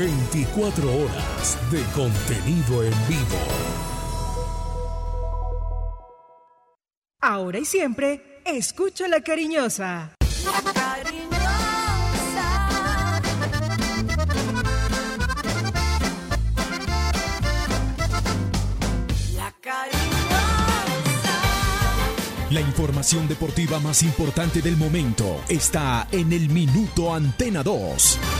24 horas de contenido en vivo. Ahora y siempre, escucha la cariñosa. La cariñosa. La cariñosa. La información deportiva más importante del momento está en el Minuto Antena 2.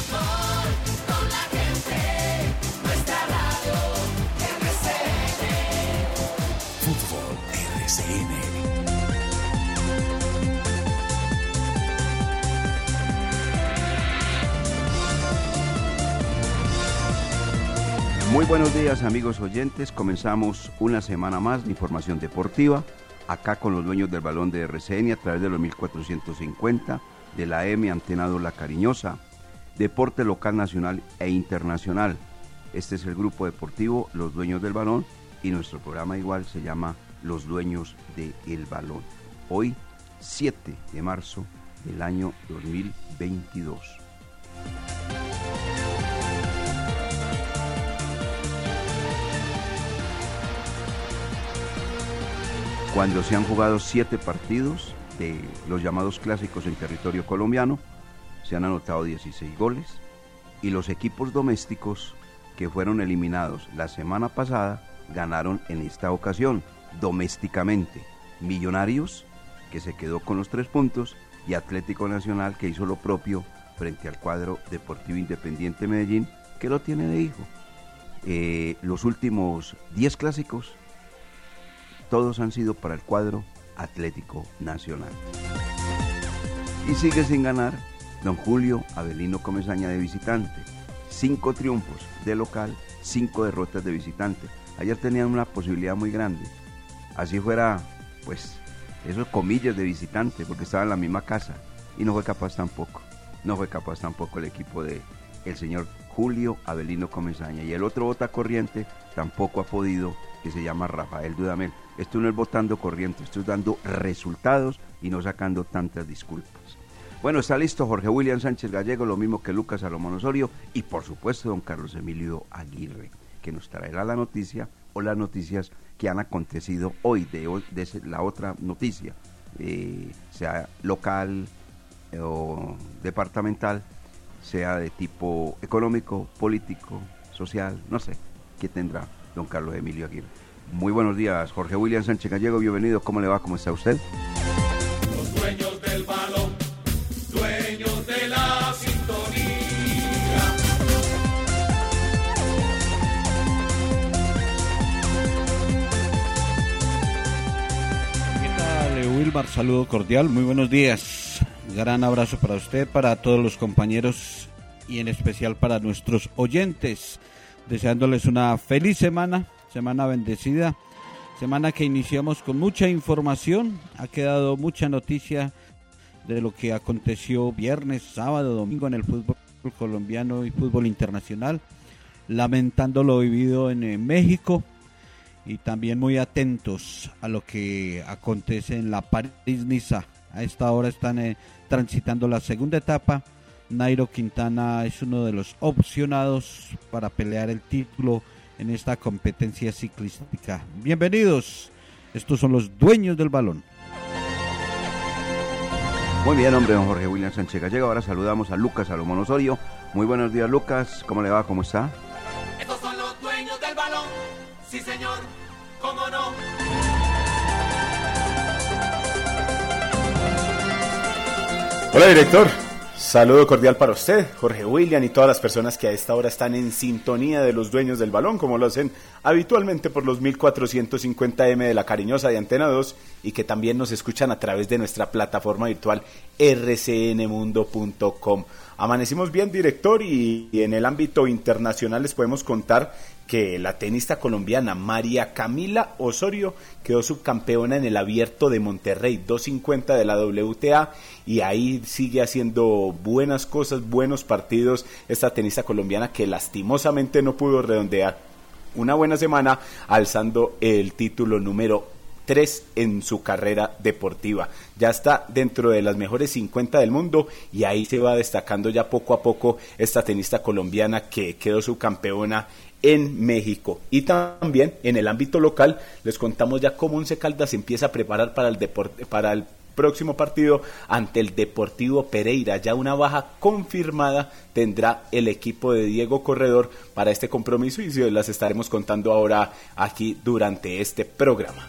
RCN. Muy buenos días amigos oyentes, comenzamos una semana más de información deportiva, acá con los dueños del balón de RCN a través de los 1450 de la M Antenado La Cariñosa, deporte local, nacional e internacional. Este es el grupo deportivo Los Dueños del Balón y nuestro programa igual se llama Los Dueños del Balón. Hoy, 7 de marzo del año 2022. cuando se han jugado siete partidos de los llamados clásicos en territorio colombiano, se han anotado 16 goles y los equipos domésticos que fueron eliminados la semana pasada ganaron en esta ocasión domésticamente. Millonarios, que se quedó con los tres puntos, y Atlético Nacional, que hizo lo propio frente al cuadro Deportivo Independiente Medellín, que lo tiene de hijo. Eh, los últimos 10 clásicos todos han sido para el cuadro Atlético Nacional. Y sigue sin ganar don Julio Avelino Comesaña de visitante. Cinco triunfos de local, cinco derrotas de visitante. Ayer tenían una posibilidad muy grande. Así fuera, pues, esos comillas de visitante, porque estaba en la misma casa. Y no fue capaz tampoco. No fue capaz tampoco el equipo de el señor Julio Avelino Comesaña. Y el otro bota corriente tampoco ha podido, que se llama Rafael Dudamel. Esto no es votando corriente, esto es dando resultados y no sacando tantas disculpas. Bueno, está listo Jorge William Sánchez Gallego, lo mismo que Lucas Salomón Osorio y por supuesto don Carlos Emilio Aguirre, que nos traerá la noticia o las noticias que han acontecido hoy, de, de la otra noticia, eh, sea local eh, o departamental, sea de tipo económico, político, social, no sé, qué tendrá don Carlos Emilio Aguirre. Muy buenos días, Jorge William Sánchez Gallego, bienvenido, ¿cómo le va? ¿Cómo está usted? Saludo cordial, muy buenos días. Gran abrazo para usted, para todos los compañeros y en especial para nuestros oyentes. Deseándoles una feliz semana, semana bendecida, semana que iniciamos con mucha información. Ha quedado mucha noticia de lo que aconteció viernes, sábado, domingo en el fútbol colombiano y fútbol internacional. Lamentando lo vivido en México y también muy atentos a lo que acontece en la París-Niza. A esta hora están eh, transitando la segunda etapa. Nairo Quintana es uno de los opcionados para pelear el título en esta competencia ciclística. Bienvenidos, estos son los dueños del balón. Muy bien, hombre, don Jorge William Sánchez Gallego. Ahora saludamos a Lucas Salomón Osorio. Muy buenos días, Lucas. ¿Cómo le va? ¿Cómo está? Sí, señor, cómo no. Hola director, saludo cordial para usted, Jorge William y todas las personas que a esta hora están en sintonía de los dueños del balón, como lo hacen habitualmente por los 1450M de la Cariñosa de Antena 2 y que también nos escuchan a través de nuestra plataforma virtual rcnmundo.com. Amanecimos bien, director, y, y en el ámbito internacional les podemos contar que la tenista colombiana María Camila Osorio quedó subcampeona en el abierto de Monterrey 250 de la WTA y ahí sigue haciendo buenas cosas, buenos partidos esta tenista colombiana que lastimosamente no pudo redondear una buena semana alzando el título número 3 en su carrera deportiva. Ya está dentro de las mejores 50 del mundo y ahí se va destacando ya poco a poco esta tenista colombiana que quedó subcampeona en México. Y también en el ámbito local les contamos ya cómo Once Caldas se empieza a preparar para el deporte, para el próximo partido ante el Deportivo Pereira. Ya una baja confirmada tendrá el equipo de Diego Corredor para este compromiso y se las estaremos contando ahora aquí durante este programa.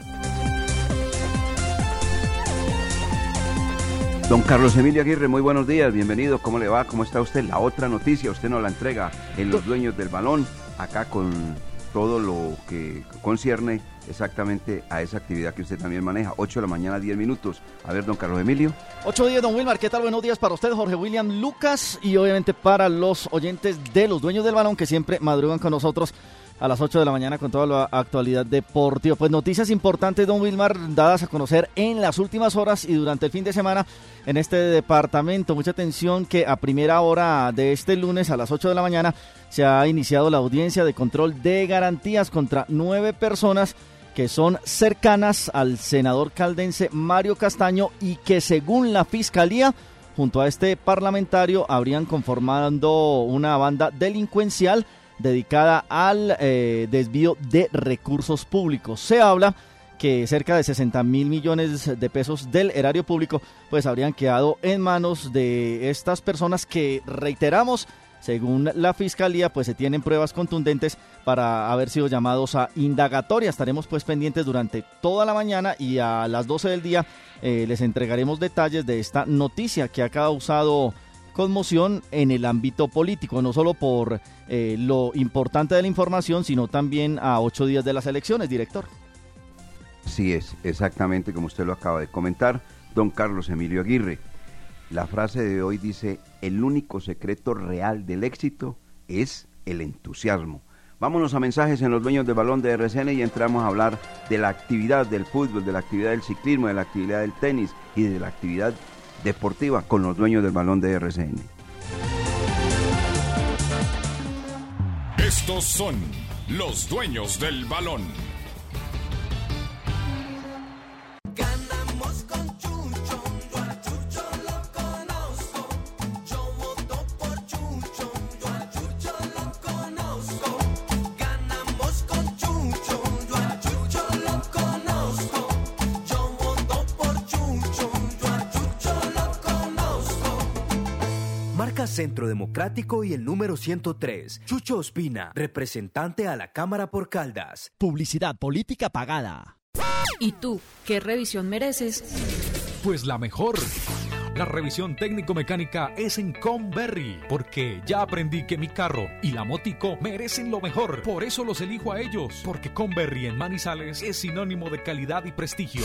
Don Carlos Emilio Aguirre, muy buenos días, bienvenido, ¿cómo le va? ¿Cómo está usted? La otra noticia, usted nos la entrega en Los Dueños del Balón, acá con todo lo que concierne exactamente a esa actividad que usted también maneja. 8 de la mañana, 10 minutos. A ver, don Carlos Emilio. 8 días, don Wilmar. ¿Qué tal? Buenos días para usted, Jorge William Lucas, y obviamente para los oyentes de los dueños del balón que siempre madrugan con nosotros a las 8 de la mañana con toda la actualidad deportiva. Pues noticias importantes, don Wilmar, dadas a conocer en las últimas horas y durante el fin de semana en este departamento. Mucha atención que a primera hora de este lunes a las 8 de la mañana se ha iniciado la audiencia de control de garantías contra nueve personas que son cercanas al senador caldense Mario Castaño y que según la fiscalía junto a este parlamentario habrían conformando una banda delincuencial dedicada al eh, desvío de recursos públicos. Se habla que cerca de 60 mil millones de pesos del erario público pues habrían quedado en manos de estas personas que reiteramos según la fiscalía, pues se tienen pruebas contundentes para haber sido llamados a indagatoria. Estaremos pues pendientes durante toda la mañana y a las 12 del día eh, les entregaremos detalles de esta noticia que ha causado conmoción en el ámbito político, no solo por eh, lo importante de la información, sino también a ocho días de las elecciones, director. Sí es, exactamente como usted lo acaba de comentar, don Carlos Emilio Aguirre. La frase de hoy dice, el único secreto real del éxito es el entusiasmo. Vámonos a mensajes en los dueños del balón de RCN y entramos a hablar de la actividad del fútbol, de la actividad del ciclismo, de la actividad del tenis y de la actividad deportiva con los dueños del balón de RCN. Estos son los dueños del balón. Centro Democrático y el número 103. Chucho Ospina, representante a la Cámara por Caldas. Publicidad política pagada. ¿Y tú qué revisión mereces? Pues la mejor. La revisión técnico-mecánica es en Conberry, porque ya aprendí que mi carro y la motico merecen lo mejor. Por eso los elijo a ellos, porque Conberry en Manizales es sinónimo de calidad y prestigio.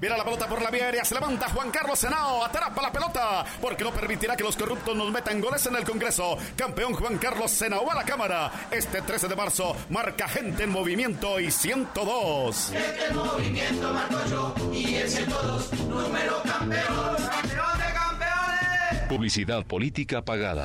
Viene la pelota por la vía aérea, se levanta Juan Carlos Senao, atrapa la pelota, porque no permitirá que los corruptos nos metan goles en el Congreso. Campeón Juan Carlos Senao a la Cámara. Este 13 de marzo marca gente en movimiento y 102. Este movimiento marco yo y el 102, número campeón. ¡Campeón de campeones! Publicidad política pagada.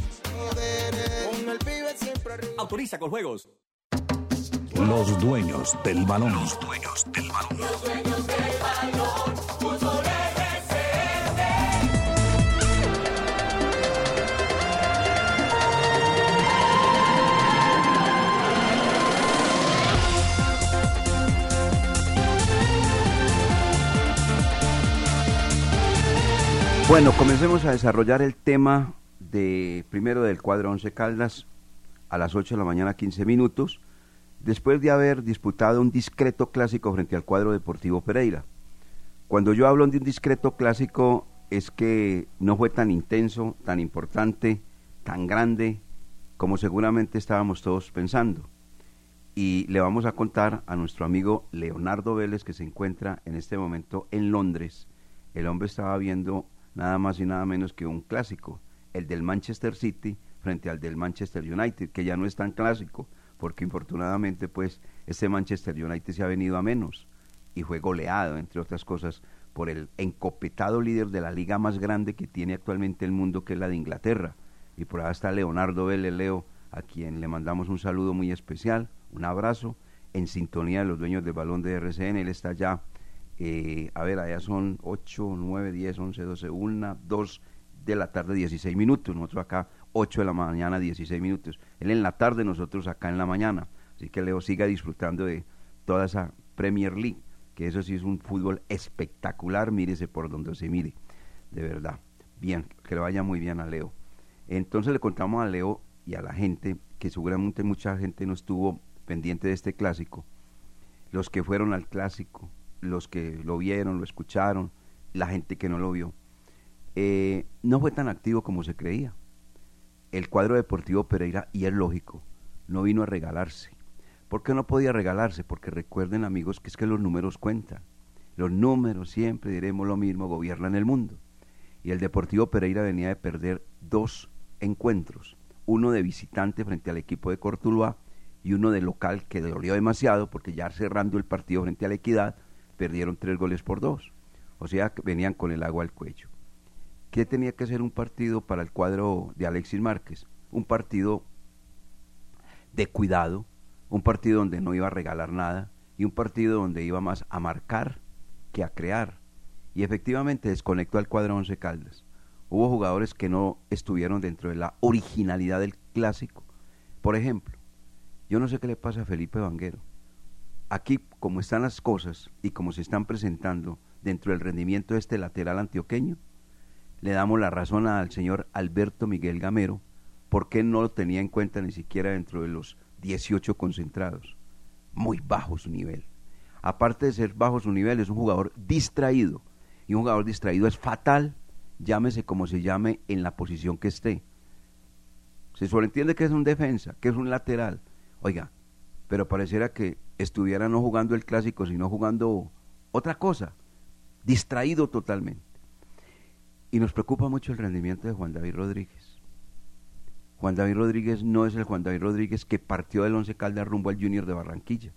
Con el pibe siempre arriba. Autoriza con juegos. Los dueños del balón. Los dueños del balón. Los dueños del balón. Fútbol. Bueno, comencemos a desarrollar el tema de primero del cuadro 11 Caldas a las 8 de la mañana 15 minutos, después de haber disputado un discreto clásico frente al cuadro Deportivo Pereira. Cuando yo hablo de un discreto clásico es que no fue tan intenso, tan importante, tan grande como seguramente estábamos todos pensando. Y le vamos a contar a nuestro amigo Leonardo Vélez que se encuentra en este momento en Londres. El hombre estaba viendo nada más y nada menos que un clásico, el del Manchester City frente al del Manchester United, que ya no es tan clásico, porque infortunadamente pues este Manchester United se ha venido a menos y fue goleado, entre otras cosas, por el encopetado líder de la liga más grande que tiene actualmente el mundo, que es la de Inglaterra. Y por ahí está Leonardo Vélez Leo, a quien le mandamos un saludo muy especial, un abrazo, en sintonía de los dueños del balón de RCN, él está ya eh, a ver, allá son 8, 9, 10, 11, 12, 1, 2 de la tarde, 16 minutos. Nosotros acá, 8 de la mañana, 16 minutos. Él en la tarde, nosotros acá en la mañana. Así que Leo siga disfrutando de toda esa Premier League, que eso sí es un fútbol espectacular, mírese por donde se mire, de verdad. Bien, que le vaya muy bien a Leo. Entonces le contamos a Leo y a la gente, que seguramente mucha gente no estuvo pendiente de este clásico, los que fueron al clásico, los que lo vieron, lo escucharon, la gente que no lo vio, eh, no fue tan activo como se creía. El cuadro deportivo Pereira, y es lógico, no vino a regalarse. ¿Por qué no podía regalarse? Porque recuerden amigos que es que los números cuentan. Los números, siempre diremos lo mismo, gobiernan el mundo. Y el Deportivo Pereira venía de perder dos encuentros, uno de visitante frente al equipo de Cortuluá y uno de local que dolió demasiado porque ya cerrando el partido frente a la Equidad, perdieron tres goles por dos. O sea, venían con el agua al cuello. ¿Qué tenía que ser un partido para el cuadro de Alexis Márquez? Un partido de cuidado, un partido donde no iba a regalar nada y un partido donde iba más a marcar que a crear. Y efectivamente desconectó al cuadro Once Caldas. Hubo jugadores que no estuvieron dentro de la originalidad del clásico. Por ejemplo, yo no sé qué le pasa a Felipe Vanguero aquí, como están las cosas y como se están presentando dentro del rendimiento de este lateral antioqueño, le damos la razón al señor Alberto Miguel Gamero, porque no lo tenía en cuenta ni siquiera dentro de los 18 concentrados. Muy bajo su nivel. Aparte de ser bajo su nivel, es un jugador distraído. Y un jugador distraído es fatal, llámese como se llame en la posición que esté. Se sobreentiende que es un defensa, que es un lateral. Oiga, pero pareciera que estuviera no jugando el clásico, sino jugando otra cosa, distraído totalmente. Y nos preocupa mucho el rendimiento de Juan David Rodríguez. Juan David Rodríguez no es el Juan David Rodríguez que partió del Once Caldas rumbo al Junior de Barranquilla,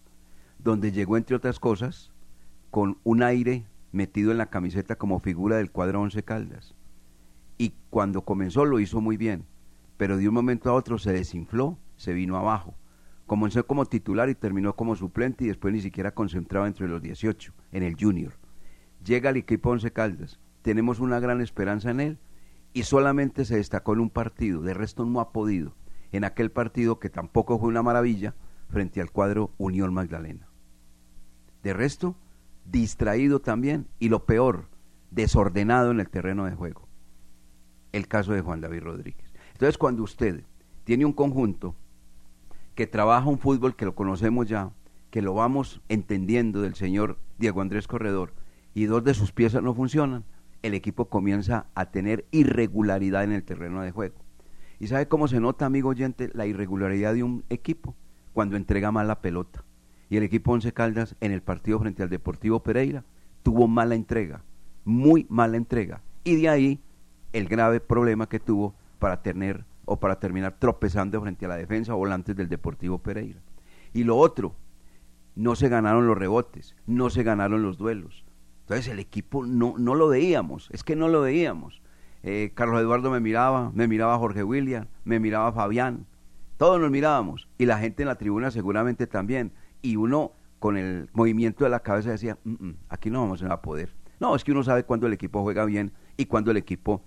donde llegó, entre otras cosas, con un aire metido en la camiseta como figura del cuadro Once Caldas. Y cuando comenzó lo hizo muy bien, pero de un momento a otro se desinfló se vino abajo. Comenzó como titular y terminó como suplente y después ni siquiera concentrado entre los 18 en el Junior. Llega al equipo Once Caldas, tenemos una gran esperanza en él y solamente se destacó en un partido, de resto no ha podido, en aquel partido que tampoco fue una maravilla frente al cuadro Unión Magdalena. De resto, distraído también y lo peor, desordenado en el terreno de juego. El caso de Juan David Rodríguez. Entonces, cuando usted tiene un conjunto que trabaja un fútbol que lo conocemos ya, que lo vamos entendiendo del señor Diego Andrés Corredor, y dos de sus piezas no funcionan, el equipo comienza a tener irregularidad en el terreno de juego. ¿Y sabe cómo se nota, amigo oyente, la irregularidad de un equipo? Cuando entrega mal la pelota. Y el equipo Once Caldas en el partido frente al Deportivo Pereira tuvo mala entrega, muy mala entrega. Y de ahí el grave problema que tuvo para tener o para terminar tropezando frente a la defensa volantes del Deportivo Pereira. Y lo otro, no se ganaron los rebotes, no se ganaron los duelos. Entonces el equipo no, no lo veíamos, es que no lo veíamos. Eh, Carlos Eduardo me miraba, me miraba Jorge William, me miraba Fabián, todos nos mirábamos y la gente en la tribuna seguramente también. Y uno con el movimiento de la cabeza decía, "Mm, mm, aquí no vamos a poder. No, es que uno sabe cuándo el equipo juega bien y cuándo el equipo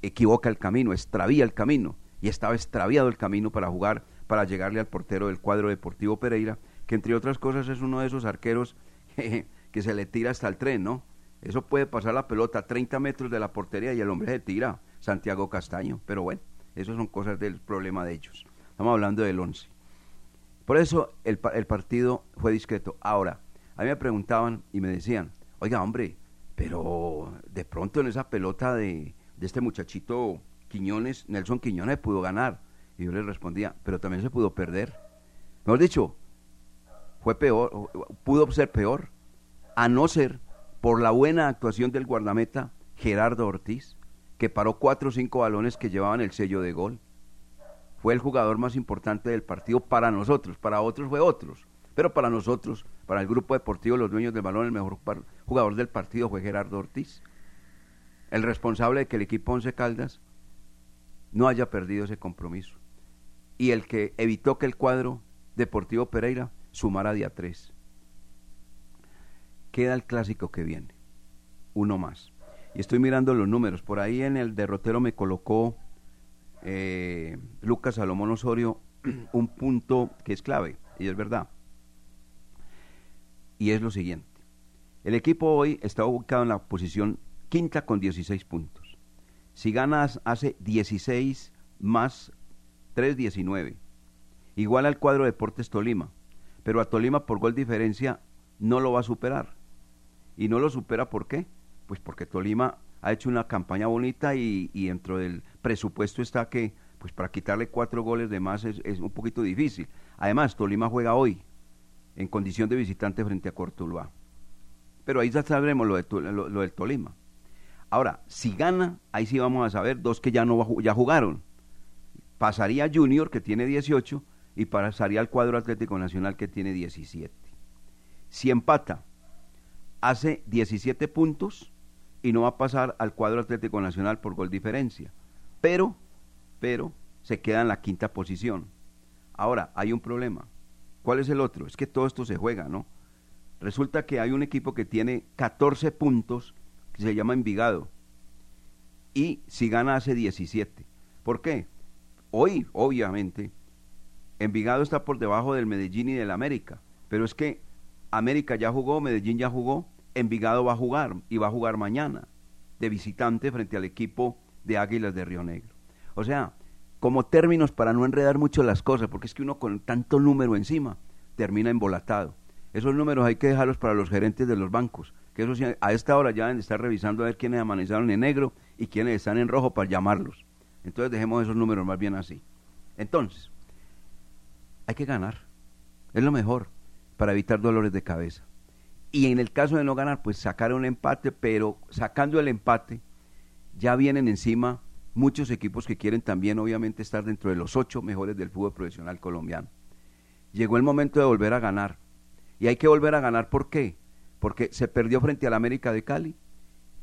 equivoca el camino, extravía el camino. Y estaba extraviado el camino para jugar, para llegarle al portero del cuadro deportivo Pereira, que entre otras cosas es uno de esos arqueros que se le tira hasta el tren, ¿no? Eso puede pasar la pelota a 30 metros de la portería y el hombre se tira, Santiago Castaño. Pero bueno, eso son cosas del problema de ellos. Estamos hablando del 11. Por eso el, el partido fue discreto. Ahora, a mí me preguntaban y me decían, oiga hombre, pero de pronto en esa pelota de, de este muchachito Quiñones, Nelson Quiñones pudo ganar. Y yo les respondía, pero también se pudo perder. Mejor dicho, fue peor, pudo ser peor, a no ser por la buena actuación del guardameta Gerardo Ortiz, que paró cuatro o cinco balones que llevaban el sello de gol. Fue el jugador más importante del partido para nosotros, para otros fue otros, pero para nosotros, para el grupo deportivo, los dueños del balón, el mejor jugador del partido fue Gerardo Ortiz, el responsable de que el equipo Once Caldas no haya perdido ese compromiso y el que evitó que el cuadro Deportivo Pereira sumara día 3. Queda el clásico que viene, uno más. Y estoy mirando los números. Por ahí en el derrotero me colocó eh, Lucas Salomón Osorio un punto que es clave, y es verdad. Y es lo siguiente. El equipo hoy está ubicado en la posición quinta con 16 puntos. Si ganas hace 16 más 3, 19. Igual al cuadro Deportes Tolima. Pero a Tolima por gol diferencia no lo va a superar. Y no lo supera ¿por qué? Pues porque Tolima ha hecho una campaña bonita y, y dentro del presupuesto está que pues para quitarle cuatro goles de más es, es un poquito difícil. Además, Tolima juega hoy en condición de visitante frente a Cortuluá. Pero ahí ya sabremos lo, de, lo- lo del Tolima. Ahora, si gana, ahí sí vamos a saber dos que ya no ya jugaron. Pasaría Junior, que tiene 18, y pasaría al cuadro Atlético Nacional, que tiene 17. Si empata, hace 17 puntos y no va a pasar al cuadro Atlético Nacional por gol diferencia. Pero, pero, se queda en la quinta posición. Ahora, hay un problema. ¿Cuál es el otro? Es que todo esto se juega, ¿no? Resulta que hay un equipo que tiene 14 puntos, que se llama Envigado, y si gana hace 17. ¿Por qué? Hoy, obviamente, Envigado está por debajo del Medellín y del América, pero es que América ya jugó, Medellín ya jugó, Envigado va a jugar y va a jugar mañana de visitante frente al equipo de Águilas de Río Negro. O sea, como términos para no enredar mucho las cosas, porque es que uno con tanto número encima termina embolatado. Esos números hay que dejarlos para los gerentes de los bancos, que eso a esta hora ya deben de estar revisando a ver quiénes amanecieron en negro y quiénes están en rojo para llamarlos. Entonces dejemos esos números más bien así. Entonces, hay que ganar. Es lo mejor para evitar dolores de cabeza. Y en el caso de no ganar, pues sacar un empate, pero sacando el empate, ya vienen encima muchos equipos que quieren también, obviamente, estar dentro de los ocho mejores del fútbol profesional colombiano. Llegó el momento de volver a ganar. Y hay que volver a ganar, ¿por qué? Porque se perdió frente al América de Cali,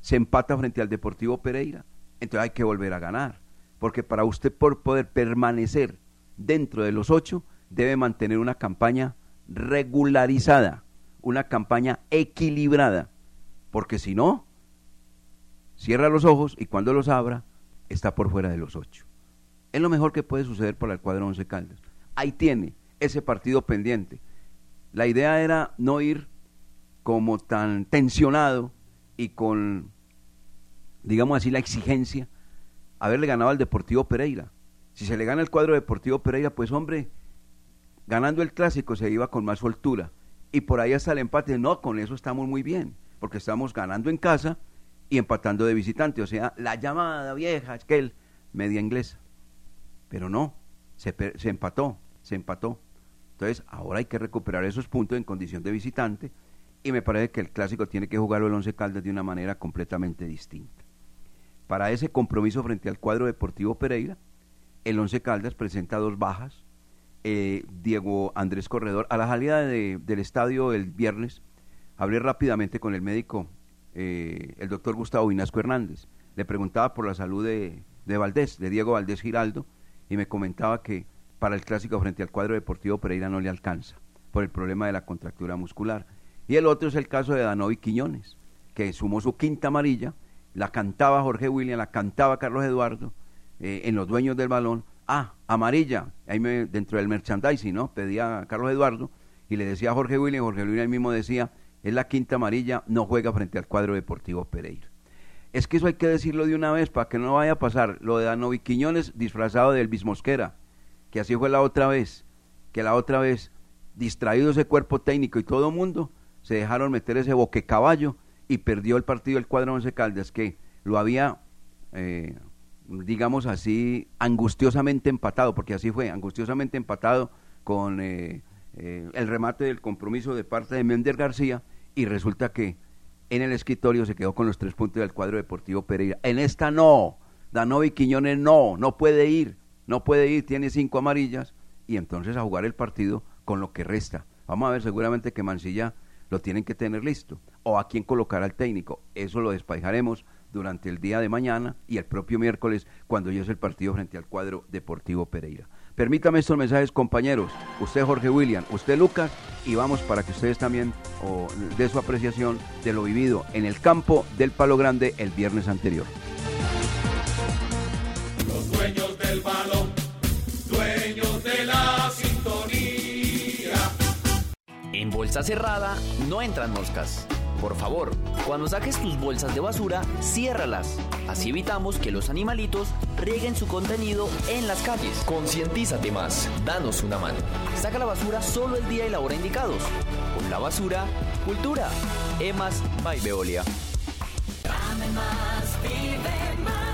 se empata frente al Deportivo Pereira, entonces hay que volver a ganar. Porque para usted por poder permanecer dentro de los ocho, debe mantener una campaña regularizada, una campaña equilibrada, porque si no, cierra los ojos y cuando los abra, está por fuera de los ocho. Es lo mejor que puede suceder para el cuadro Once Caldas. Ahí tiene ese partido pendiente. La idea era no ir como tan tensionado y con, digamos así, la exigencia, haberle ganado al Deportivo Pereira. Si se le gana el cuadro Deportivo Pereira, pues hombre, ganando el clásico se iba con más soltura. Y por ahí hasta el empate, no, con eso estamos muy bien, porque estamos ganando en casa y empatando de visitante. O sea, la llamada vieja, es que él, media inglesa. Pero no, se, se empató, se empató. Entonces, ahora hay que recuperar esos puntos en condición de visitante y me parece que el clásico tiene que jugarlo el Once Caldas de una manera completamente distinta. Para ese compromiso frente al cuadro deportivo Pereira, el Once Caldas presenta dos bajas. Eh, Diego Andrés Corredor, a la salida de- del estadio el viernes, hablé rápidamente con el médico, eh, el doctor Gustavo Vinasco Hernández. Le preguntaba por la salud de, de Valdés, de Diego Valdés Giraldo, y me comentaba que para el clásico frente al cuadro deportivo Pereira no le alcanza por el problema de la contractura muscular. Y el otro es el caso de Danovi Quiñones, que sumó su quinta amarilla, la cantaba Jorge William, la cantaba Carlos Eduardo, eh, en los dueños del balón. Ah, amarilla, ahí me, dentro del merchandising, ¿no? Pedía a Carlos Eduardo y le decía a Jorge William, Jorge William mismo decía, es la quinta amarilla, no juega frente al cuadro deportivo Pereira. Es que eso hay que decirlo de una vez para que no vaya a pasar lo de Danovi Quiñones disfrazado de Elvis Mosquera, que así fue la otra vez, que la otra vez, distraído ese cuerpo técnico y todo mundo, se dejaron meter ese boquecaballo y perdió el partido el cuadro Once Caldas, que lo había, eh, digamos así, angustiosamente empatado, porque así fue, angustiosamente empatado con eh, eh, el remate del compromiso de parte de Mender García, y resulta que en el escritorio se quedó con los tres puntos del cuadro deportivo Pereira. En esta no, Danovi Quiñones no, no puede ir, no puede ir, tiene cinco amarillas, y entonces a jugar el partido con lo que resta. Vamos a ver, seguramente que Mancilla lo tienen que tener listo. O a quién colocar al técnico. Eso lo despejaremos durante el día de mañana y el propio miércoles cuando llegue el partido frente al cuadro Deportivo Pereira. Permítame estos mensajes, compañeros. Usted, Jorge William, usted, Lucas, y vamos para que ustedes también o, de su apreciación de lo vivido en el campo del Palo Grande el viernes anterior. Los dueños del balón, dueños de la sintonía. En bolsa cerrada no entran moscas. Por favor, cuando saques tus bolsas de basura, ciérralas. Así evitamos que los animalitos rieguen su contenido en las calles. Concientízate más, danos una mano. Saca la basura solo el día y la hora indicados. Con la basura, cultura. Emas by Veolia.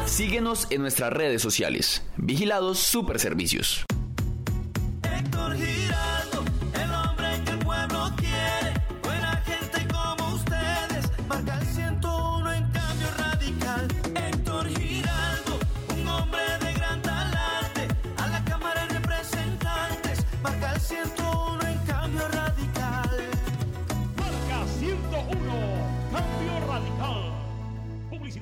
Síguenos en nuestras redes sociales. Vigilados Super Servicios.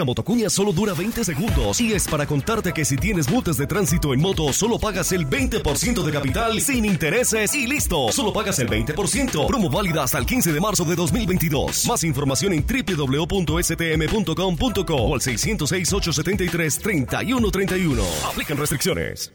Esta motocuña solo dura 20 segundos y es para contarte que si tienes multas de tránsito en moto, solo pagas el 20% de capital sin intereses y listo. Solo pagas el 20%. Promo válida hasta el 15 de marzo de 2022. Más información en www.stm.com.co o al 606-873-3131. Aplican restricciones.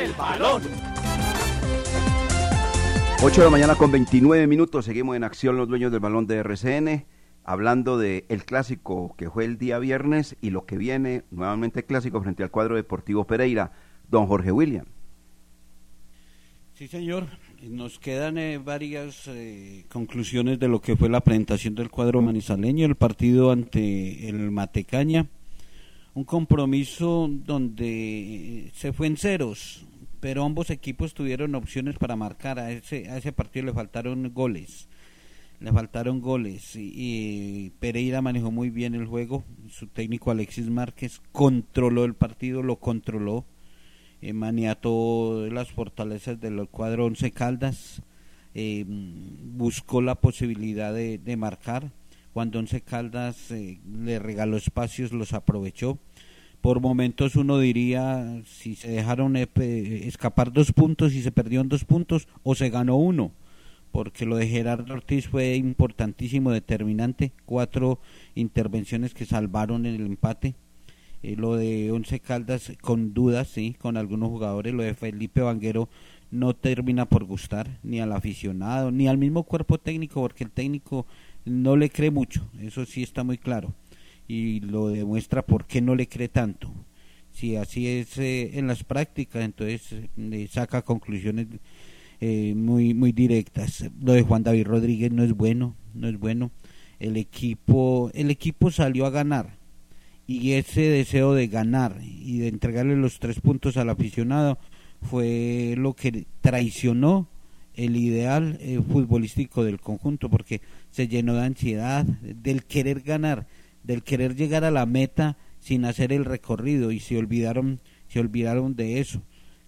Del balón. 8 de la mañana con 29 minutos, seguimos en acción los dueños del balón de RCN, hablando de el clásico que fue el día viernes y lo que viene, nuevamente clásico frente al cuadro deportivo Pereira, don Jorge William. Sí, señor. Nos quedan eh, varias eh, conclusiones de lo que fue la presentación del cuadro manizaleño, el partido ante el Matecaña. Un compromiso donde eh, se fue en ceros, pero ambos equipos tuvieron opciones para marcar. A ese, a ese partido le faltaron goles. Le faltaron goles y, Pereira manejó muy bien el juego. Su técnico Alexis Márquez controló el partido, lo controló eh, maniató las fortalezas del cuadro Once Caldas, eh, buscó la posibilidad de, de marcar. Cuando Once Caldas eh, le regaló espacios, los aprovechó. Por momentos uno diría si se dejaron eh, escapar dos puntos y se perdieron dos puntos o se ganó uno, porque lo de Gerardo Ortiz fue importantísimo, determinante. Cuatro intervenciones que salvaron el empate. Eh, lo de Once Caldas con dudas, sí, con algunos jugadores. Lo de Felipe Vanguero no termina por gustar ni al aficionado ni al mismo cuerpo técnico, porque el técnico no le cree mucho, eso sí está muy claro. Y lo demuestra por qué no le cree tanto. Si así es eh, en las prácticas, entonces eh, saca conclusiones eh, muy muy directas. Lo de Juan David Rodríguez no es bueno, no es bueno. El equipo el equipo salió a ganar y ese deseo de ganar y de entregarle los tres puntos al aficionado fue lo que traicionó el ideal eh, futbolístico del conjunto porque se llenó de ansiedad del querer ganar del querer llegar a la meta sin hacer el recorrido y se olvidaron se olvidaron de eso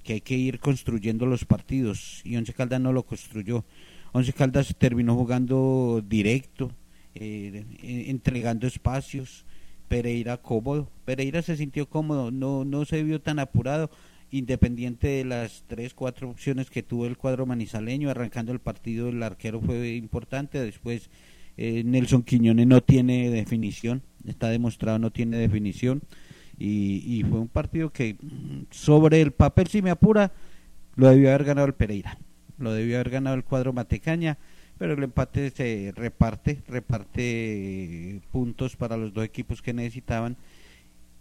que hay que ir construyendo los partidos y Once Caldas no lo construyó Once Caldas terminó jugando directo eh, entregando espacios Pereira cómodo. Pereira se sintió cómodo, no, no se vio tan apurado, independiente de las tres, cuatro opciones que tuvo el cuadro manizaleño. Arrancando el partido, el arquero fue importante. Después, eh, Nelson Quiñones no tiene definición, está demostrado, no tiene definición. Y, y fue un partido que, sobre el papel, si me apura, lo debió haber ganado el Pereira. Lo debió haber ganado el cuadro Matecaña pero el empate se reparte, reparte eh, puntos para los dos equipos que necesitaban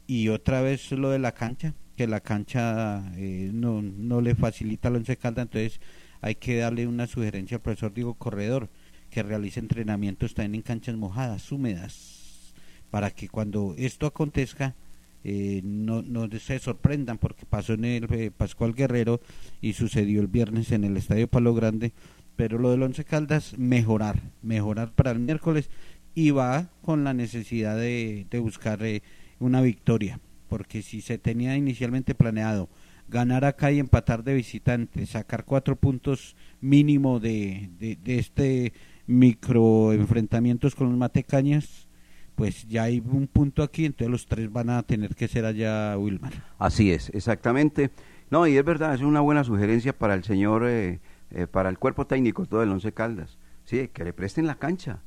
y otra vez lo de la cancha, que la cancha eh, no, no le facilita al Once Caldas, entonces hay que darle una sugerencia al profesor Diego Corredor, que realice entrenamientos también en canchas mojadas, húmedas, para que cuando esto acontezca eh, no, no se sorprendan, porque pasó en el eh, Pascual Guerrero y sucedió el viernes en el Estadio Palo Grande, pero lo del Once Caldas mejorar, mejorar para el miércoles y va con la necesidad de, de buscar eh, una victoria, porque si se tenía inicialmente planeado ganar acá y empatar de visitante, sacar cuatro puntos mínimo de, de, de este micro enfrentamientos con los matecañas, pues ya hay un punto aquí, entonces los tres van a tener que ser allá Wilmar. Así es, exactamente. No, y es verdad, es una buena sugerencia para el señor, eh, eh, para el cuerpo técnico, todo el Once Caldas. Sí, que le presten la cancha.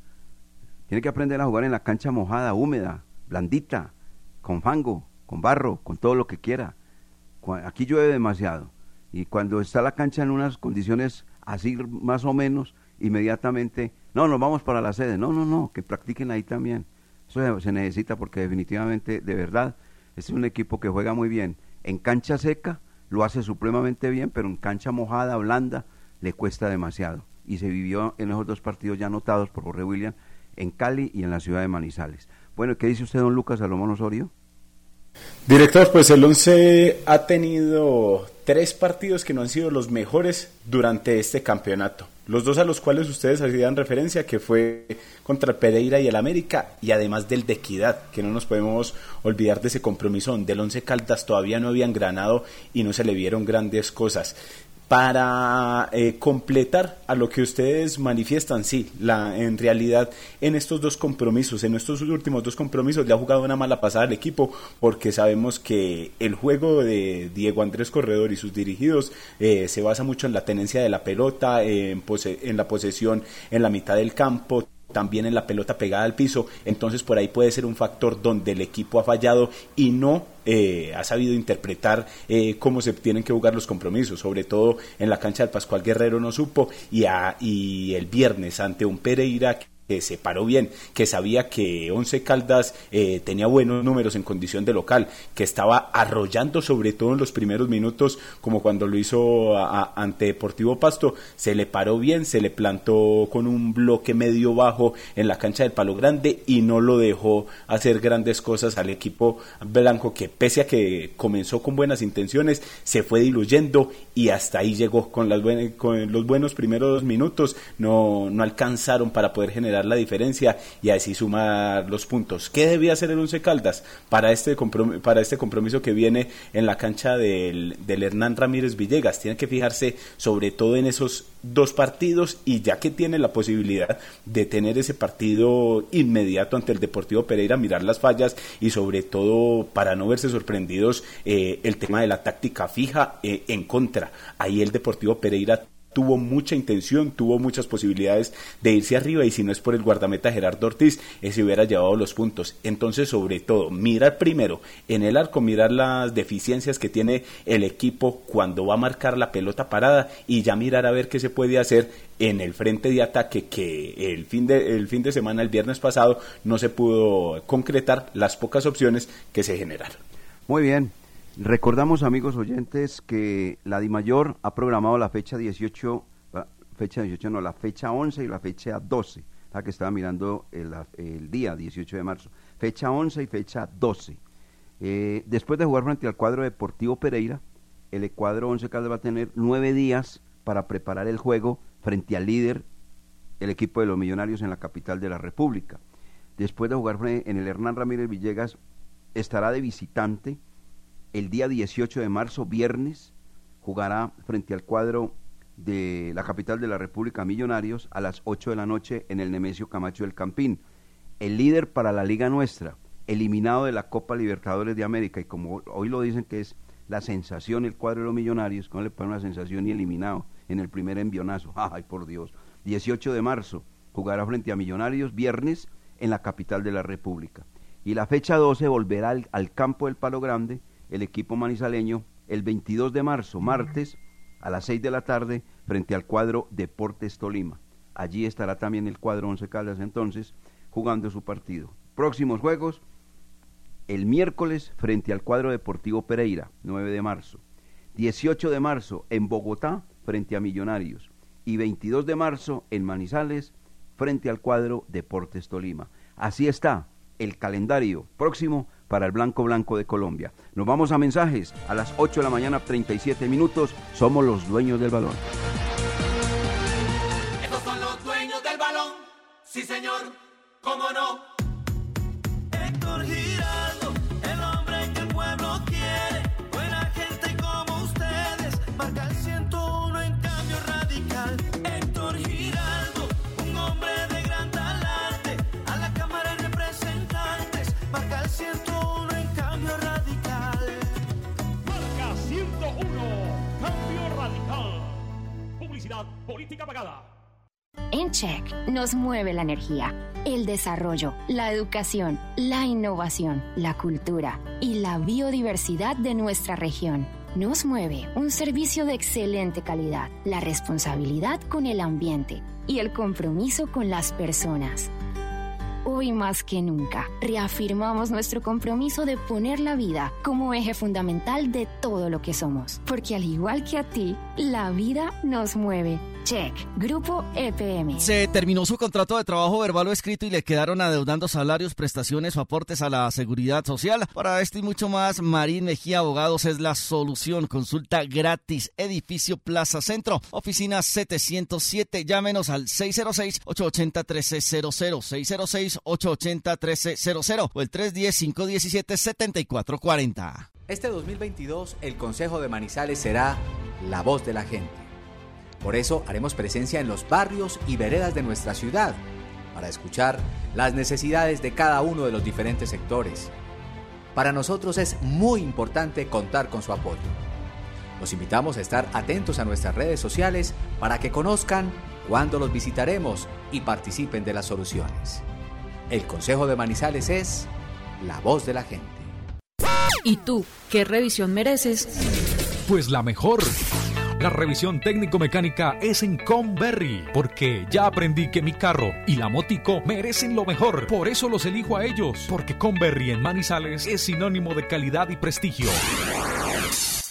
Tiene que aprender a jugar en la cancha mojada, húmeda, blandita, con fango, con barro, con todo lo que quiera. Aquí llueve demasiado. Y cuando está la cancha en unas condiciones así más o menos, inmediatamente, no, nos vamos para la sede. No, no, no, que practiquen ahí también. Eso se- necesita porque definitivamente, de verdad, este es un equipo que juega muy bien. En cancha seca lo hace supremamente bien, pero en cancha mojada, blanda, le cuesta demasiado. Y se vivió en esos dos partidos ya anotados por Jorge William, en Cali y en la ciudad de Manizales. Bueno, ¿qué dice usted, don Lucas Salomón Osorio? Director, pues el 11 ha tenido tres partidos que no han sido los mejores durante este campeonato. Los dos a los cuales ustedes hacían referencia, que fue contra Pereira y el América, y además del de Equidad, que no nos podemos olvidar de ese compromiso donde el Once Caldas todavía no habían granado y no se le vieron grandes cosas para eh, completar a lo que ustedes manifiestan, sí, la, en realidad en estos dos compromisos, en estos últimos dos compromisos le ha jugado una mala pasada al equipo porque sabemos que el juego de Diego Andrés Corredor y sus dirigidos eh, se basa mucho en la tenencia de la pelota, en, pose en la posesión en la mitad del campo también en la pelota pegada al piso, entonces por ahí puede ser un factor donde el equipo ha fallado y no eh, ha sabido interpretar eh, cómo se tienen que jugar los compromisos, sobre todo en la cancha del Pascual Guerrero no supo y, a, y el viernes ante un Pereira que se paró bien, que sabía que Once Caldas eh, tenía buenos números en condición de local, que estaba arrollando sobre todo en los primeros minutos, como cuando lo hizo ante Deportivo Pasto, se le paró bien, se le plantó con un bloque medio bajo en la cancha del Palo Grande y no lo dejó hacer grandes cosas al equipo blanco que pese a que comenzó con buenas intenciones, se fue diluyendo y hasta ahí llegó con, las con los buenos primeros minutos, no, no alcanzaron para poder generar la diferencia y así sumar los puntos. ¿Qué debía hacer el Once Caldas para este, compromiso, para este compromiso que viene en la cancha del, del Hernán Ramírez Villegas? Tiene que fijarse sobre todo en esos dos partidos y ya que tiene la posibilidad de tener ese partido inmediato ante el Deportivo Pereira, mirar las fallas y sobre todo para no verse sorprendidos eh, el tema de la táctica fija eh, en contra. Ahí el Deportivo Pereira tuvo mucha intención, tuvo muchas posibilidades de irse arriba y si no es por el guardameta Gerardo Ortiz, ese hubiera llevado los puntos. Entonces, sobre todo, mirar primero en el arco, mirar las deficiencias que tiene el equipo cuando va a marcar la pelota parada y ya mirar a ver qué se puede hacer en el frente de ataque que el fin de, el fin de semana, el viernes pasado, no se pudo concretar las pocas opciones que se generaron. Muy bien, Recordamos, amigos oyentes, que la DIMAYOR ha programado la fecha 18, fecha 18 no, la fecha 11 y la fecha 12, la que estaba mirando el, día 18 de marzo. Fecha 11 y fecha 12. Eh, después de jugar frente al cuadro Deportivo Pereira, el cuadro 11 Caldas va a tener nueve días para preparar el juego frente al líder, el equipo de los Millonarios en la capital de la República. Después de jugar en el Hernán Ramírez Villegas, estará de visitante el día 18 de marzo, viernes, jugará frente al cuadro de la capital de la República Millonarios a las 8 de la noche en el Nemesio Camacho del Campín. El líder para la liga nuestra, eliminado de la Copa Libertadores de América, y como hoy lo dicen que es la sensación el cuadro de los Millonarios, ¿cómo le ponen una sensación y eliminado en el primer envionazo? ¡Ay, por Dios! 18 de marzo jugará frente a Millonarios, viernes, en la capital de la República. Y la fecha 12 volverá al, al campo del Palo Grande el equipo manizaleño el 22 de marzo, martes, a las 6 de la tarde, frente al cuadro Deportes Tolima. Allí estará también el cuadro Once Caldas entonces, jugando su partido. Próximos juegos, el miércoles frente al cuadro Deportivo Pereira, 9 de marzo. 18 de marzo en Bogotá, frente a Millonarios. Y 22 de marzo en Manizales, frente al cuadro Deportes Tolima. Así está el calendario próximo para el Blanco Blanco de Colombia. Nos vamos a mensajes a las 8 de la mañana, 37 minutos. Somos los dueños del balón. Estos son los dueños del balón. Sí, señor, cómo no. Héctor Giraldo, Política pagada. En Check nos mueve la energía, el desarrollo, la educación, la innovación, la cultura y la biodiversidad de nuestra región. Nos mueve un servicio de excelente calidad, la responsabilidad con el ambiente y el compromiso con las personas. Hoy más que nunca, reafirmamos nuestro compromiso de poner la vida como eje fundamental de todo lo que somos. Porque al igual que a ti, la vida nos mueve. Check. Grupo EPM. Se terminó su contrato de trabajo verbal o escrito y le quedaron adeudando salarios, prestaciones o aportes a la seguridad social. Para esto y mucho más, Marín Mejía Abogados es la solución. Consulta gratis. Edificio Plaza Centro, oficina 707. Llámenos al 606-880-1300, 606-880-1300 o el 310-517-7440. Este 2022 el Consejo de Manizales será la voz de la gente. Por eso haremos presencia en los barrios y veredas de nuestra ciudad para escuchar las necesidades de cada uno de los diferentes sectores. Para nosotros es muy importante contar con su apoyo. Los invitamos a estar atentos a nuestras redes sociales para que conozcan cuándo los visitaremos y participen de las soluciones. El Consejo de Manizales es la voz de la gente. ¿Y tú qué revisión mereces? Pues la mejor. La revisión técnico-mecánica es en Conberry, porque ya aprendí que mi carro y la motico merecen lo mejor. Por eso los elijo a ellos, porque Conberry en Manizales es sinónimo de calidad y prestigio.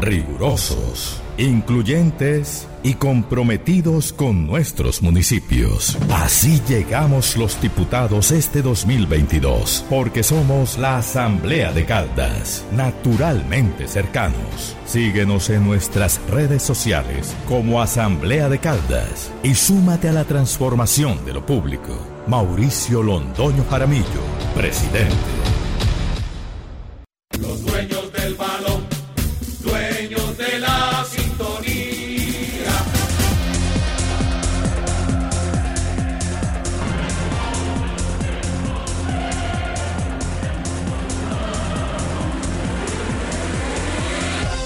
Rigurosos, incluyentes y comprometidos con nuestros municipios. Así llegamos los diputados este 2022, porque somos la Asamblea de Caldas, naturalmente cercanos. Síguenos en nuestras redes sociales como Asamblea de Caldas y súmate a la transformación de lo público. Mauricio Londoño Jaramillo, presidente.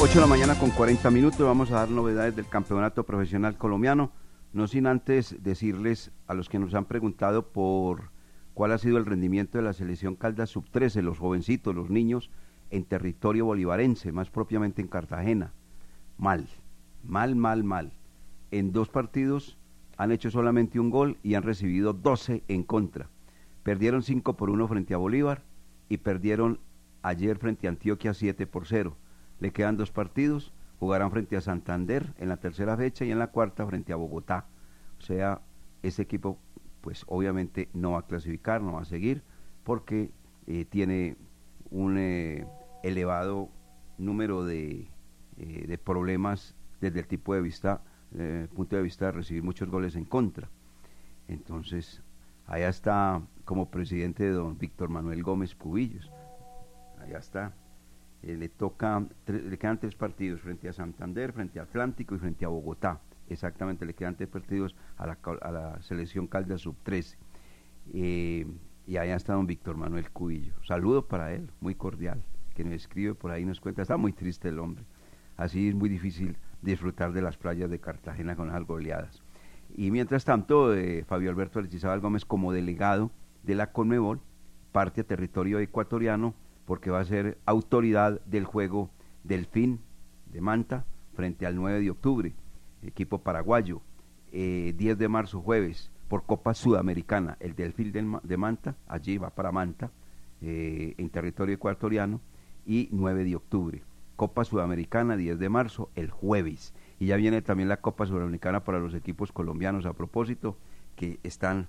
8 de la mañana con 40 minutos vamos a dar novedades del Campeonato Profesional Colombiano, no sin antes decirles a los que nos han preguntado por cuál ha sido el rendimiento de la selección Caldas sub-13, los jovencitos, los niños, en territorio bolivarense, más propiamente en Cartagena. Mal, mal, mal, mal. En dos partidos han hecho solamente un gol y han recibido 12 en contra. Perdieron 5 por 1 frente a Bolívar y perdieron ayer frente a Antioquia 7 por 0. Le quedan dos partidos, jugarán frente a Santander en la tercera fecha y en la cuarta frente a Bogotá. O sea, ese equipo pues obviamente no va a clasificar, no va a seguir, porque eh, tiene un eh, elevado número de, eh, de, problemas desde el tipo de vista, punto de vista de recibir muchos goles en contra. Entonces, allá está como presidente de don Víctor Manuel Gómez Cubillos. Allá está. Eh, le toca, le quedan tres partidos frente a Santander, frente a Atlántico y frente a Bogotá. Exactamente, le quedan tres partidos a la, selección Caldas Sub-13. Eh, y allá está don Víctor Manuel Cubillo. Saludo para él, muy cordial, que nos escribe por ahí, nos cuenta, está muy triste el hombre. Así es muy difícil disfrutar de las playas de Cartagena con las goleadas. Y mientras tanto, eh, Fabio Alberto Aristizábal Gómez, como delegado de la Conmebol, parte a territorio ecuatoriano porque va a ser autoridad del juego del fin de Manta frente al 9 de octubre, equipo paraguayo, eh, 10 de marzo jueves, por Copa Sudamericana, el Delfín de Manta, allí va para Manta, eh, en territorio ecuatoriano, y 9 de octubre. Copa Sudamericana, 10 de marzo, el jueves. Y ya viene también la Copa Sudamericana para los equipos colombianos a propósito, que están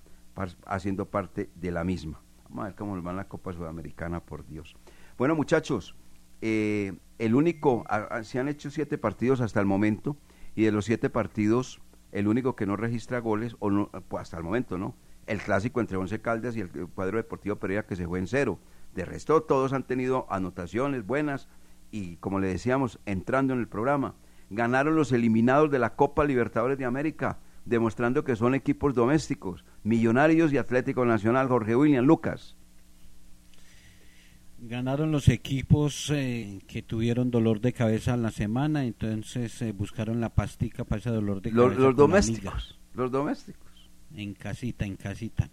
haciendo parte de la misma. Vamos a ver cómo nos va la Copa Sudamericana, por Dios. Bueno, muchachos, eh, el único, se han hecho siete partidos hasta el momento, Y de los siete partidos, el único que no registra goles, o no, pues hasta el momento, ¿no? El clásico entre Once Caldas y el cuadro deportivo Pereira que se fue en cero. De resto, todos han tenido anotaciones buenas y, como le decíamos, entrando en el programa, ganaron los eliminados de la Copa Libertadores de América, demostrando que son equipos domésticos, Millonarios y Atlético Nacional, Jorge William Lucas. Ganaron los equipos eh, que tuvieron dolor de cabeza en la semana, entonces eh, buscaron la pastica para ese dolor de Los, cabeza. los domésticos, los domésticos. En casita, en casita.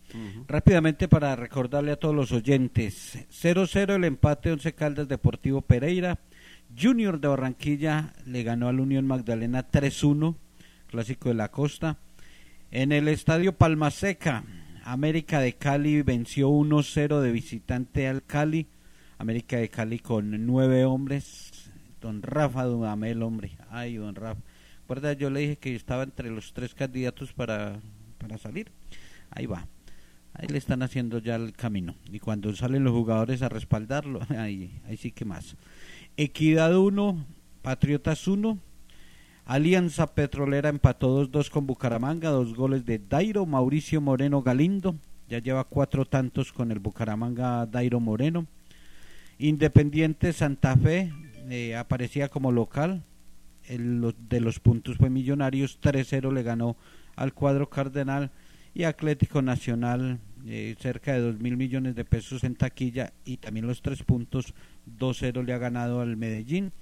Rápidamente para recordarle a todos los oyentes, 0-0 el empate Once Caldas Deportivo Pereira. Junior de Barranquilla le ganó al Unión Magdalena 3-1, clásico de la costa. En el estadio Palma Seca, América de Cali venció 1-0 de visitante al Cali. América de Cali con nueve hombres. Don Rafa Dudamel, hombre. Ay, don Rafa. Recuerda, yo le dije que estaba entre los tres candidatos para, para salir. Ahí va. Ahí le están haciendo ya el camino. Y cuando salen los jugadores a respaldarlo, ahí, ahí sí que más. Equidad 1, Patriotas 1. Alianza Petrolera empató 2-2 con Bucaramanga, dos goles de Dairo Mauricio Moreno Galindo. Ya lleva cuatro tantos con el Bucaramanga Dairo Moreno. Independiente Santa Fe eh, aparecía como local. El, de los puntos fue Millonarios 3-0 le ganó al cuadro Cardenal y Atlético Nacional eh, cerca de 2 mil millones de pesos en taquilla y también los tres puntos 2-0 le ha ganado al Medellín.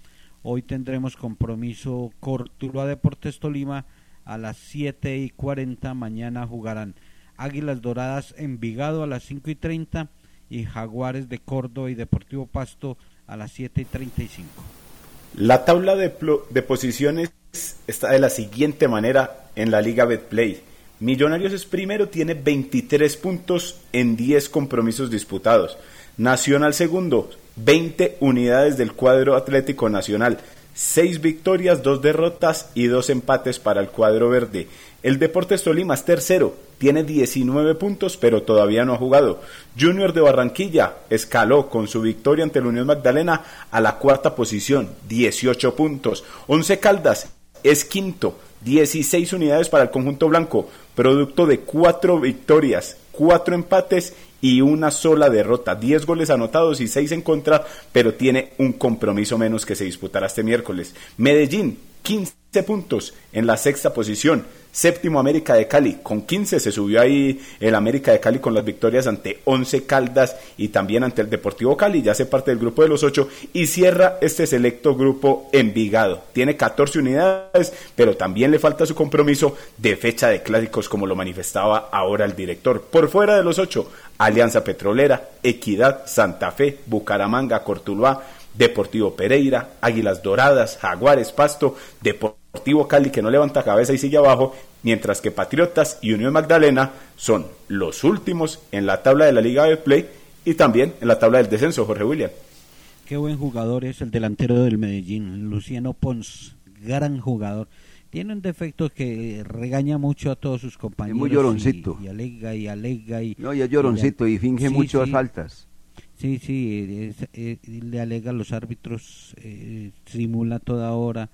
Hoy tendremos compromiso Cortuluá Deportes Tolima a las 7 y 40. Mañana jugarán Águilas Doradas Envigado a las 5 y 30 y Jaguares de Córdoba y Deportivo Pasto a las 7 y 35. La tabla de, posiciones está de la siguiente manera en la Liga Betplay. Millonarios es primero, tiene 23 puntos en 10 compromisos disputados. Nacional segundo, 20 unidades del cuadro Atlético Nacional. 6 victorias, 2 derrotas y 2 empates para el cuadro verde. El Deportes Tolima es tercero, tiene 19 puntos, pero todavía no ha jugado. Junior de Barranquilla escaló con su victoria ante la Unión Magdalena a la cuarta posición, 18 puntos. Once Caldas es quinto, 16 unidades para el conjunto blanco, producto de cuatro victorias, cuatro empates y una sola derrota, 10 goles anotados y 6 en contra, pero tiene un compromiso menos que se disputará este miércoles. Medellín, 15 puntos en la sexta posición. Séptimo América de Cali, con 15 se subió ahí el América de Cali con las victorias ante 11 Caldas y también ante el Deportivo Cali, ya hace parte del grupo de los 8 y cierra este selecto grupo Envigado. Tiene 14 unidades, pero también le falta su compromiso de fecha de clásicos como lo manifestaba ahora el director. Por fuera de los 8, Alianza Petrolera, Equidad, Santa Fe, Bucaramanga, Cortuluá, Deportivo Pereira, Águilas Doradas, Jaguares, Pasto, Deportivo Cali que no levanta cabeza y sigue abajo, mientras que Patriotas y Unión Magdalena son los últimos en la tabla de la Liga de Play y también en la tabla del descenso, Jorge William. Qué buen jugador es el delantero del Medellín, Luciano Pons, gran jugador. Tiene un defecto que regaña mucho a todos sus compañeros. muy lloroncito. Y, y alega y alega y... No, y es lloroncito y finge Sí, muchas sí. faltas. Sí, sí, es- eh, le alega a los árbitros, eh, simula toda hora,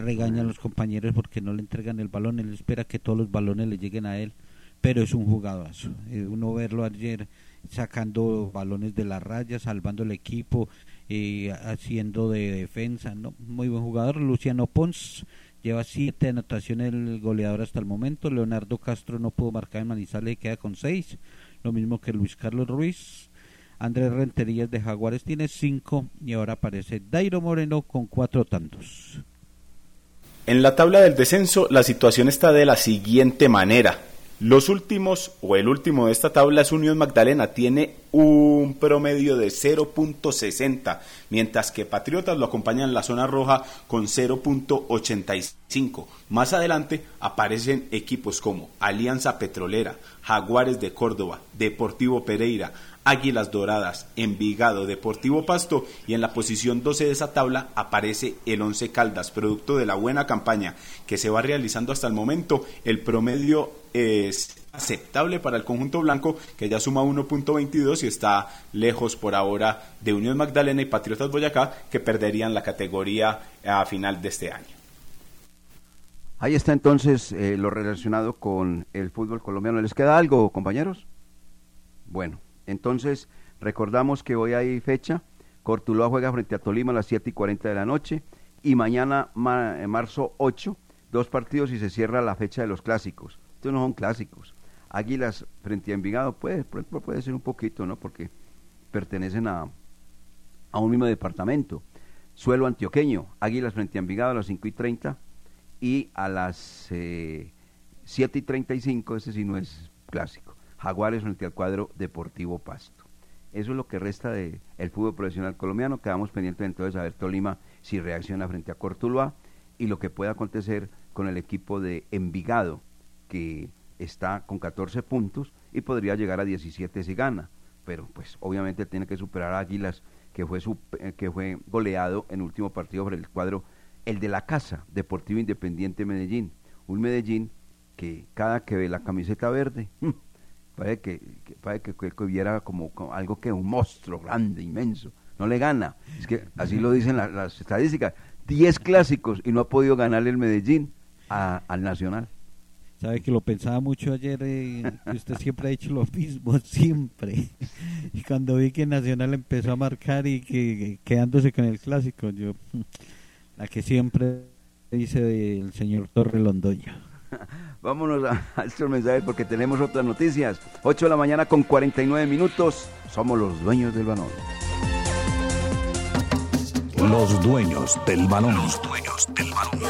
regaña a los compañeros porque no le entregan el balón, él espera que todos los balones le lleguen a él, pero es un jugadorazo. Eh, uno verlo ayer sacando balones de la raya, salvando el equipo, eh, haciendo de defensa, ¿no? Muy buen jugador, Luciano Pons. Lleva siete anotaciones el goleador hasta el momento. Leonardo Castro no pudo marcar en Manizales y queda con seis. Lo mismo que Luis Carlos Ruiz. Andrés Renterías de Jaguares tiene cinco y ahora aparece Dairo Moreno con cuatro tantos. En la tabla del descenso la situación está de la siguiente manera. Los últimos, o el último de esta tabla es Unión Magdalena, tiene un promedio de 0.60, mientras que Patriotas lo acompañan en la zona roja con 0.85. Más adelante aparecen equipos como Alianza Petrolera, Jaguares de Córdoba, Deportivo Pereira, Águilas Doradas, Envigado, Deportivo Pasto y en la posición 12 de esa tabla aparece el Once Caldas, producto de la buena campaña que se va realizando hasta el momento. El promedio es aceptable para el conjunto blanco que ya suma 1.22 y está lejos por ahora de Unión Magdalena y Patriotas Boyacá que perderían la categoría a final de este año. Ahí está entonces eh, lo relacionado con el fútbol colombiano. ¿Les queda algo, compañeros? Bueno, entonces recordamos que hoy hay fecha. Cortuloa juega frente a Tolima a las 7 y 40 de la noche. Y mañana, ma- eh, marzo 8, dos partidos y se cierra la fecha de los clásicos. Estos no son clásicos. Águilas frente a Envigado, puede, puede, puede ser un poquito, ¿no? Porque pertenecen a, a un mismo departamento. Suelo antioqueño, Águilas frente a Envigado a las 5 y 30 y a las eh, 7 y 35, ese sí no es clásico. Jaguares frente al cuadro Deportivo Pasto. Eso es lo que resta del fútbol profesional colombiano. Quedamos pendientes entonces a ver Tolima si reacciona frente a Cortuluá y lo que pueda acontecer con el equipo de Envigado, que está con 14 puntos y podría llegar a 17 si gana. Pero pues obviamente tiene que superar a Águilas, que fue, eh, que fue goleado en último partido por el cuadro, el de la casa, Deportivo Independiente Medellín. Un Medellín que cada que ve la camiseta verde, ¡mm! parece que, que- parece que, hubiera como, algo que un monstruo grande, inmenso. No le gana. Es que así lo dicen la- las estadísticas. 10 clásicos y no ha podido ganarle el Medellín al Nacional. Sabe que lo pensaba mucho ayer, eh, que usted siempre ha dicho lo mismo, siempre. Y cuando vi que Nacional empezó a marcar y que quedándose con el clásico, yo, la que siempre dice del señor Torre Londoño. Vámonos a, a estos mensajes porque tenemos otras noticias. 8 de la mañana con 49 minutos. Somos los dueños del balón. Los dueños del balón. Los dueños del balón.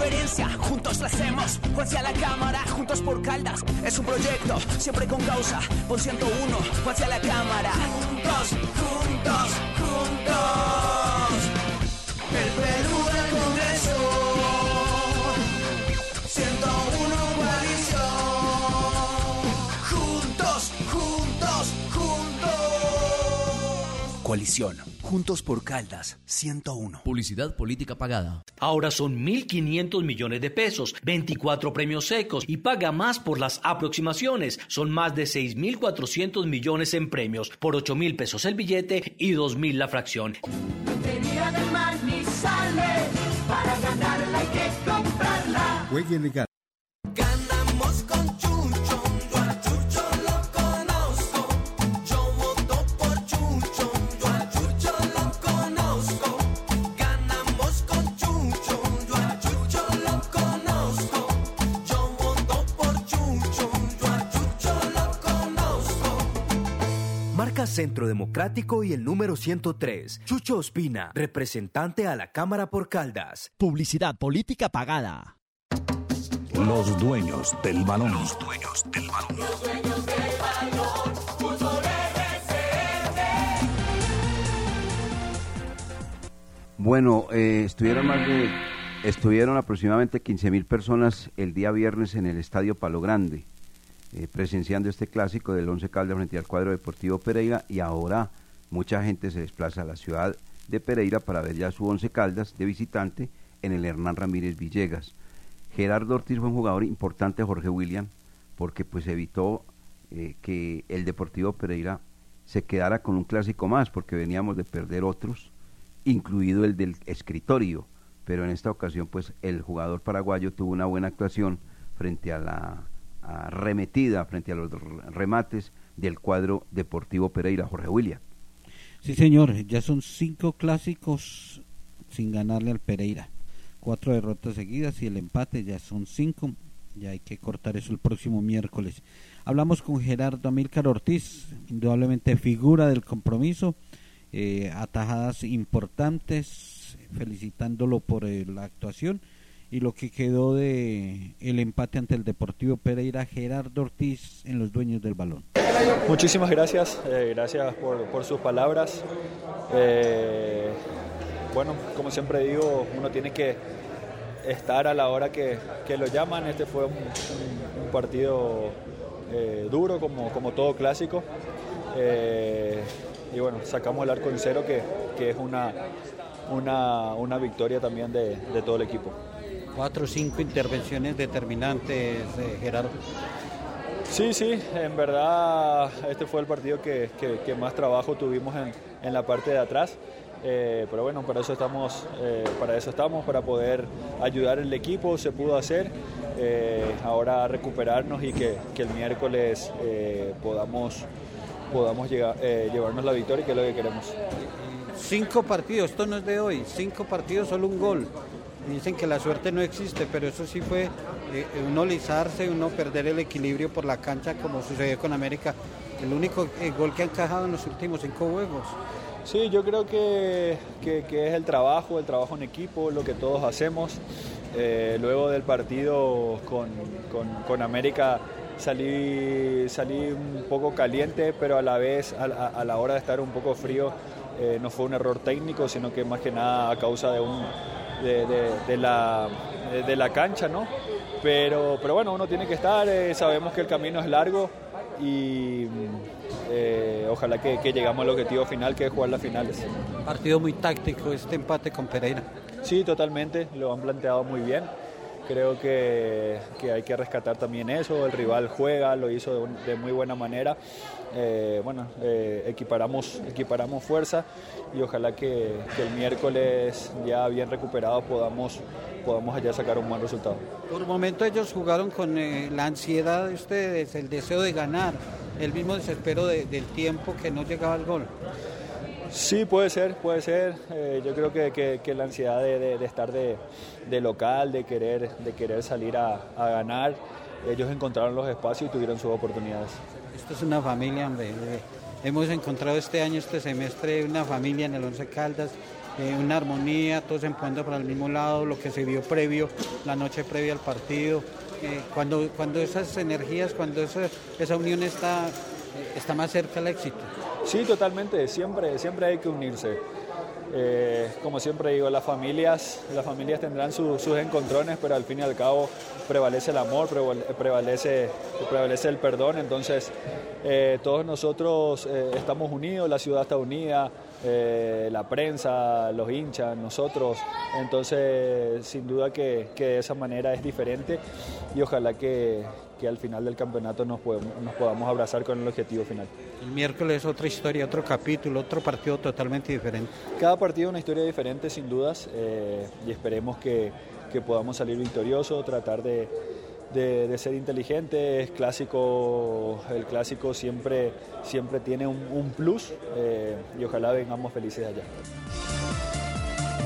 juntos la hacemos. Juanse la cámara, juntos por Caldas. Es un proyecto, siempre con causa. Por 101, Juanse a la cámara. Juntos, juntos, juntos. El Perú del Congreso. 101 coalición. Juntos, juntos, juntos. Coalición. Juntos por Caldas. 101. Publicidad política pagada. Ahora son 1.500 millones de pesos, 24 premios secos y paga más por las aproximaciones. Son más de 6.400 millones en premios, por 8.000 pesos el billete y 2.000 la fracción. Tenía de Manizales, para ganarla hay que comprarla. Legal. Marca Centro Democrático y el número 103. Chucho Ospina, representante a la Cámara por Caldas. Publicidad política pagada. Los dueños del balón. Los dueños del balón. Los dueños del balón. Fútbol. Bueno, eh, estuvieron más de, estuvieron aproximadamente 15 mil personas el día viernes en el Estadio Palo Grande, eh, presenciando este clásico del Once Caldas frente al cuadro deportivo Pereira y ahora mucha gente se desplaza a la ciudad de Pereira para ver ya su Once Caldas de visitante en el Hernán Ramírez Villegas. Gerardo Ortiz fue un jugador importante, Jorge William, porque pues evitó eh, que el Deportivo Pereira se quedara con un clásico más, porque veníamos de perder otros, incluido el del escritorio, pero en esta ocasión pues el jugador paraguayo tuvo una buena actuación frente a la arremetida, frente a los remates del cuadro Deportivo Pereira, Jorge William. Sí, señor, ya son cinco clásicos sin ganarle al Pereira. Cuatro derrotas seguidas y el empate ya son cinco. Ya hay que cortar eso el próximo miércoles. Hablamos con Gerardo Amílcar Ortiz, indudablemente figura del compromiso, eh, atajadas importantes, felicitándolo por eh, la actuación y lo que quedó de el empate ante el Deportivo Pereira, Gerardo Ortiz en los dueños del balón. Muchísimas gracias, eh, gracias por, por, sus palabras. Eh, bueno, como siempre digo, uno tiene que estar a la hora que, que lo llaman. Este fue un, partido eh, duro, como, como todo clásico. Y bueno, sacamos el arco en cero, que, que es una, una, una victoria también de, de todo el equipo cuatro o cinco intervenciones determinantes, eh, Gerardo. Sí, sí, en verdad este fue el partido que, que, que más trabajo tuvimos en, en, la parte de atrás. Eh, pero bueno, para eso estamos, eh, para eso estamos, para poder ayudar al equipo, se pudo hacer. Eh, ahora recuperarnos y que, que el miércoles podamos, podamos llegar, llevarnos la victoria, que es lo que queremos. Cinco partidos, esto no es de hoy, cinco partidos, solo un gol. Dicen que la suerte no existe, pero eso sí fue eh, uno lisarse, uno perder el equilibrio por la cancha como sucedió con América. El único eh, gol que ha encajado en los últimos cinco juegos. Sí, yo creo que, que, es el trabajo, el trabajo en equipo, lo que todos hacemos. Eh, luego del partido con, con, con América salí, salí un poco caliente, pero a la vez, a, la hora de estar un poco frío, eh, no fue un error técnico, sino que más que nada a causa de un de, de, de, la, de, la, cancha, ¿no? Pero, pero bueno, uno tiene que estar, eh, sabemos que el camino es largo y eh, ojalá que, que, llegamos al objetivo final, que es jugar las finales. Partido muy táctico este empate con Pereira. Sí, totalmente, lo han planteado muy bien. Creo que, que hay que rescatar también eso, el rival juega, lo hizo de, muy buena manera. Eh, bueno, eh, equiparamos, equiparamos fuerza y ojalá que, que, el miércoles ya bien recuperado podamos, podamos allá sacar un buen resultado. Por momento ellos jugaron con eh, la ansiedad de ustedes, el deseo de ganar, el mismo desespero de, del tiempo que no llegaba al gol. Sí, puede ser, puede ser. Eh, yo creo que, que, que la ansiedad de, de, de estar de, local, de querer, de querer salir a, a, ganar, ellos encontraron los espacios y tuvieron sus oportunidades. Esto es una familia, hombre. Hemos encontrado este año, este semestre, una familia en el Once Caldas, eh, una armonía, todos empujando para el mismo lado, lo que se vio previo, la noche previa al partido. Eh, cuando, cuando esas energías, cuando esa, esa unión está, está más cerca al éxito. Sí, totalmente, siempre, siempre hay que unirse. Eh, como siempre digo, las familias, las familias tendrán su, sus encontrones, pero al fin y al cabo prevalece el amor, prevalece, prevalece el perdón. Entonces, eh, todos nosotros eh, estamos unidos, la ciudad está unida, la prensa, los hinchas, nosotros. Entonces, sin duda que, que, de esa manera es diferente y ojalá que, que al final del campeonato nos, podemos, nos podamos abrazar con el objetivo final. El miércoles otra historia, otro capítulo, otro partido totalmente diferente. Cada partido una historia diferente, sin dudas, eh, y esperemos que, que, podamos salir victoriosos, tratar de, de, de, ser inteligentes. Clásico, el clásico siempre, siempre tiene un, un plus eh, y ojalá vengamos felices allá.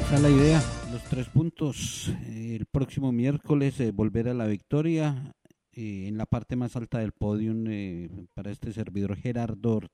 Esa es la idea, los tres puntos. El próximo miércoles eh, volver a la victoria eh, en la parte más alta del podio eh, para este servidor Gerardo Ortiz.